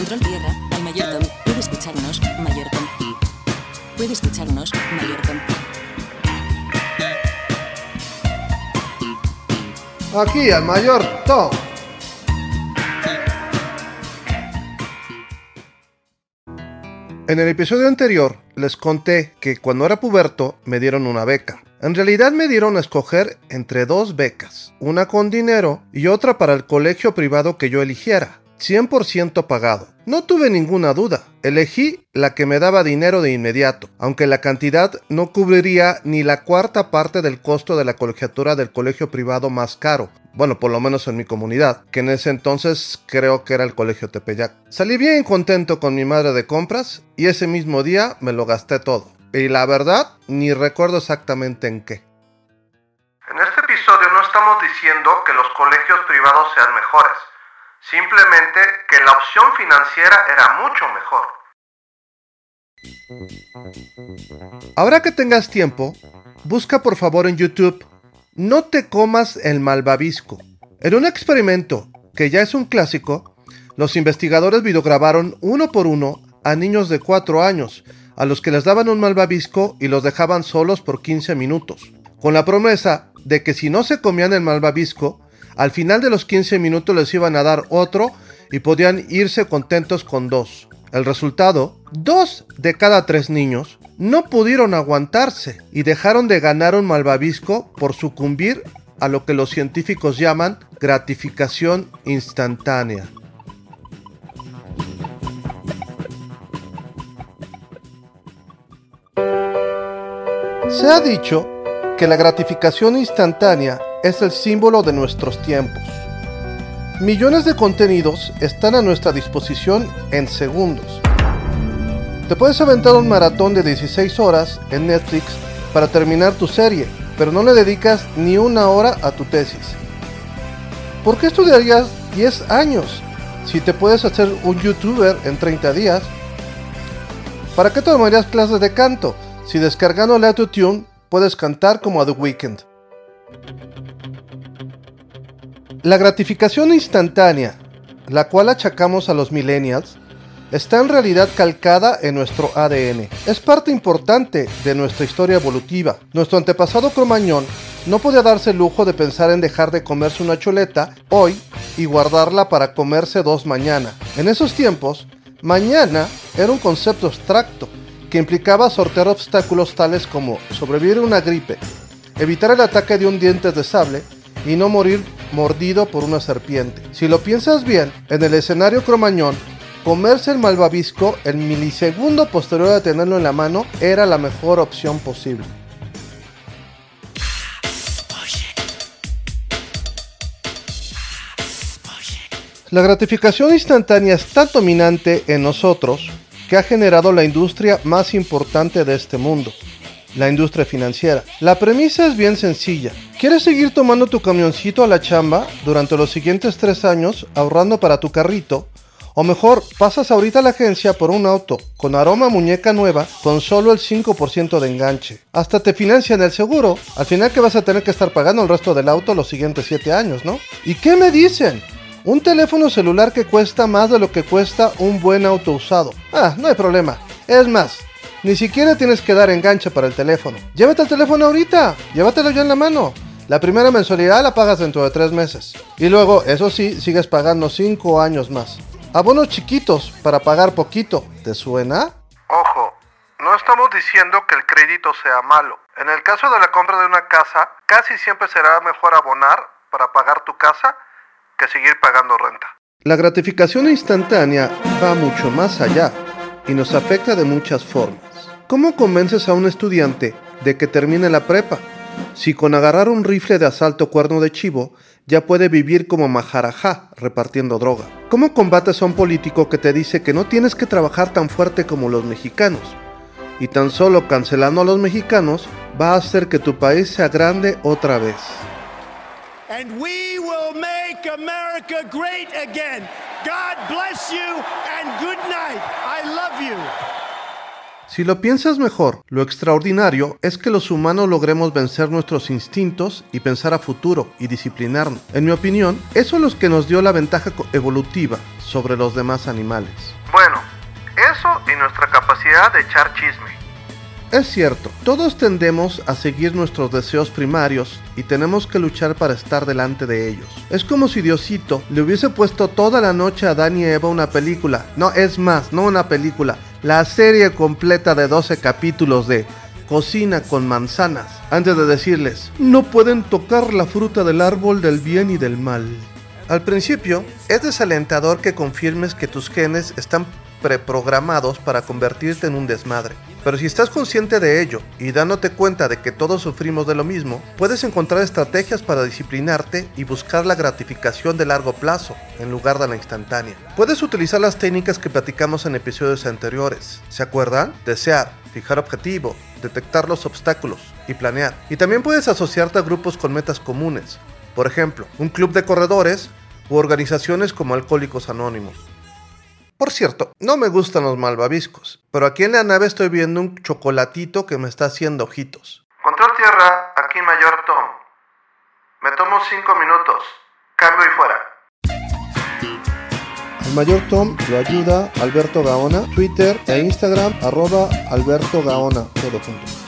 Control tierra, al mayordomo. Puede escucharnos, mayordomo. Puede escucharnos, mayordomo. Aquí al mayor Tom. En el episodio anterior les conté que cuando era puberto me dieron una beca. En realidad me dieron a escoger entre dos becas, una con dinero y otra para el colegio privado que yo eligiera, 100% pagado. No tuve ninguna duda, elegí la que me daba dinero de inmediato, aunque la cantidad no cubriría ni la cuarta parte del costo de la colegiatura del colegio privado más caro, bueno, por lo menos en mi comunidad, que en ese entonces creo que era el colegio Tepeyac. Salí bien contento con mi madre de compras y ese mismo día me lo gasté todo. Y la verdad, ni recuerdo exactamente en qué. En este episodio no estamos diciendo que los colegios privados sean mejores, simplemente que la opción financiera era mucho mejor. Ahora que tengas tiempo, busca por favor en YouTube No te comas el malvavisco. En un experimento que ya es un clásico, los investigadores videograbaron uno por uno a niños de 4 años a los que les daban un malvavisco y los dejaban solos por 15 minutos, con la promesa de que si no se comían el malvavisco, al final de los 15 minutos les iban a dar otro y podían irse contentos con dos. El resultado, dos de cada tres niños no pudieron aguantarse y dejaron de ganar un malvavisco por sucumbir a lo que los científicos llaman gratificación instantánea. Se ha dicho que la gratificación instantánea es el símbolo de nuestros tiempos. Millones de contenidos están a nuestra disposición en segundos. Te puedes aventar un maratón de 16 horas en Netflix para terminar tu serie, pero no le dedicas ni una hora a tu tesis. ¿Por qué estudiarías 10 años si te puedes hacer un youtuber en 30 días? ¿Para qué tomarías clases de canto si descargando la Tune puedes cantar como a The Weeknd. La gratificación instantánea, la cual achacamos a los millennials, está en realidad calcada en nuestro ADN. Es parte importante de nuestra historia evolutiva. Nuestro antepasado cromañón no podía darse el lujo de pensar en dejar de comerse una chuleta hoy y guardarla para comerse dos mañana. En esos tiempos, mañana era un concepto abstracto que implicaba sortear obstáculos tales como sobrevivir a una gripe, evitar el ataque de un diente de sable y no morir mordido por una serpiente. Si lo piensas bien, en el escenario cromañón, comerse el malvavisco el milisegundo posterior a tenerlo en la mano era la mejor opción posible. La gratificación instantánea es tan dominante en nosotros que ha generado la industria más importante de este mundo, la industria financiera. La premisa es bien sencilla. ¿Quieres seguir tomando tu camioncito a la chamba durante los siguientes tres años ahorrando para tu carrito? O mejor, pasas ahorita a la agencia por un auto con aroma muñeca nueva con solo el 5% de enganche. Hasta te financian el seguro. Al final que vas a tener que estar pagando el resto del auto los siguientes 7 años, ¿no? ¿Y qué me dicen? Un teléfono celular que cuesta más de lo que cuesta un buen auto usado. Ah, no hay problema. Es más, ni siquiera tienes que dar enganche para el teléfono. Llévate el teléfono ahorita. Llévatelo ya en la mano. La primera mensualidad la pagas dentro de tres meses. Y luego, eso sí, sigues pagando cinco años más. Abonos chiquitos para pagar poquito. ¿Te suena? Ojo, no estamos diciendo que el crédito sea malo. En el caso de la compra de una casa, casi siempre será mejor abonar para pagar tu casa que seguir pagando renta. La gratificación instantánea va mucho más allá y nos afecta de muchas formas. ¿Cómo convences a un estudiante de que termine la prepa? Si con agarrar un rifle de asalto cuerno de chivo ya puede vivir como majarajá repartiendo droga. ¿Cómo combates a un político que te dice que no tienes que trabajar tan fuerte como los mexicanos? Y tan solo cancelando a los mexicanos va a hacer que tu país sea grande otra vez. And we will make America great again. God bless you and good night. I. Si lo piensas mejor, lo extraordinario es que los humanos logremos vencer nuestros instintos y pensar a futuro y disciplinarnos. En mi opinión, eso es lo que nos dio la ventaja evolutiva sobre los demás animales. Bueno, eso y nuestra capacidad de echar chisme. Es cierto, todos tendemos a seguir nuestros deseos primarios y tenemos que luchar para estar delante de ellos. Es como si Diosito le hubiese puesto toda la noche a Dani y Eva una película. No, es más, no una película, la serie completa de 12 capítulos de Cocina con manzanas, antes de decirles, no pueden tocar la fruta del árbol del bien y del mal. Al principio, es desalentador que confirmes que tus genes están preprogramados para convertirte en un desmadre. Pero si estás consciente de ello y dándote cuenta de que todos sufrimos de lo mismo, puedes encontrar estrategias para disciplinarte y buscar la gratificación de largo plazo en lugar de la instantánea. Puedes utilizar las técnicas que platicamos en episodios anteriores. ¿Se acuerdan? Desear, fijar objetivo, detectar los obstáculos y planear. Y también puedes asociarte a grupos con metas comunes. Por ejemplo, un club de corredores u organizaciones como Alcohólicos Anónimos. Por cierto, no me gustan los malvaviscos, pero aquí en la nave estoy viendo un chocolatito que me está haciendo ojitos. Control tierra, aquí Mayor Tom. Me tomo cinco minutos. Cambio y fuera. El mayor Tom lo ayuda Alberto Gaona, Twitter e Instagram arroba Alberto Gaona, todo junto.